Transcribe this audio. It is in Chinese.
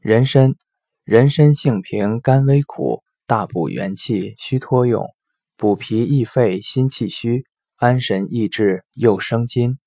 人参人参性平甘微苦大补元气虚脱用补脾益肺心气虚安神益智又生津。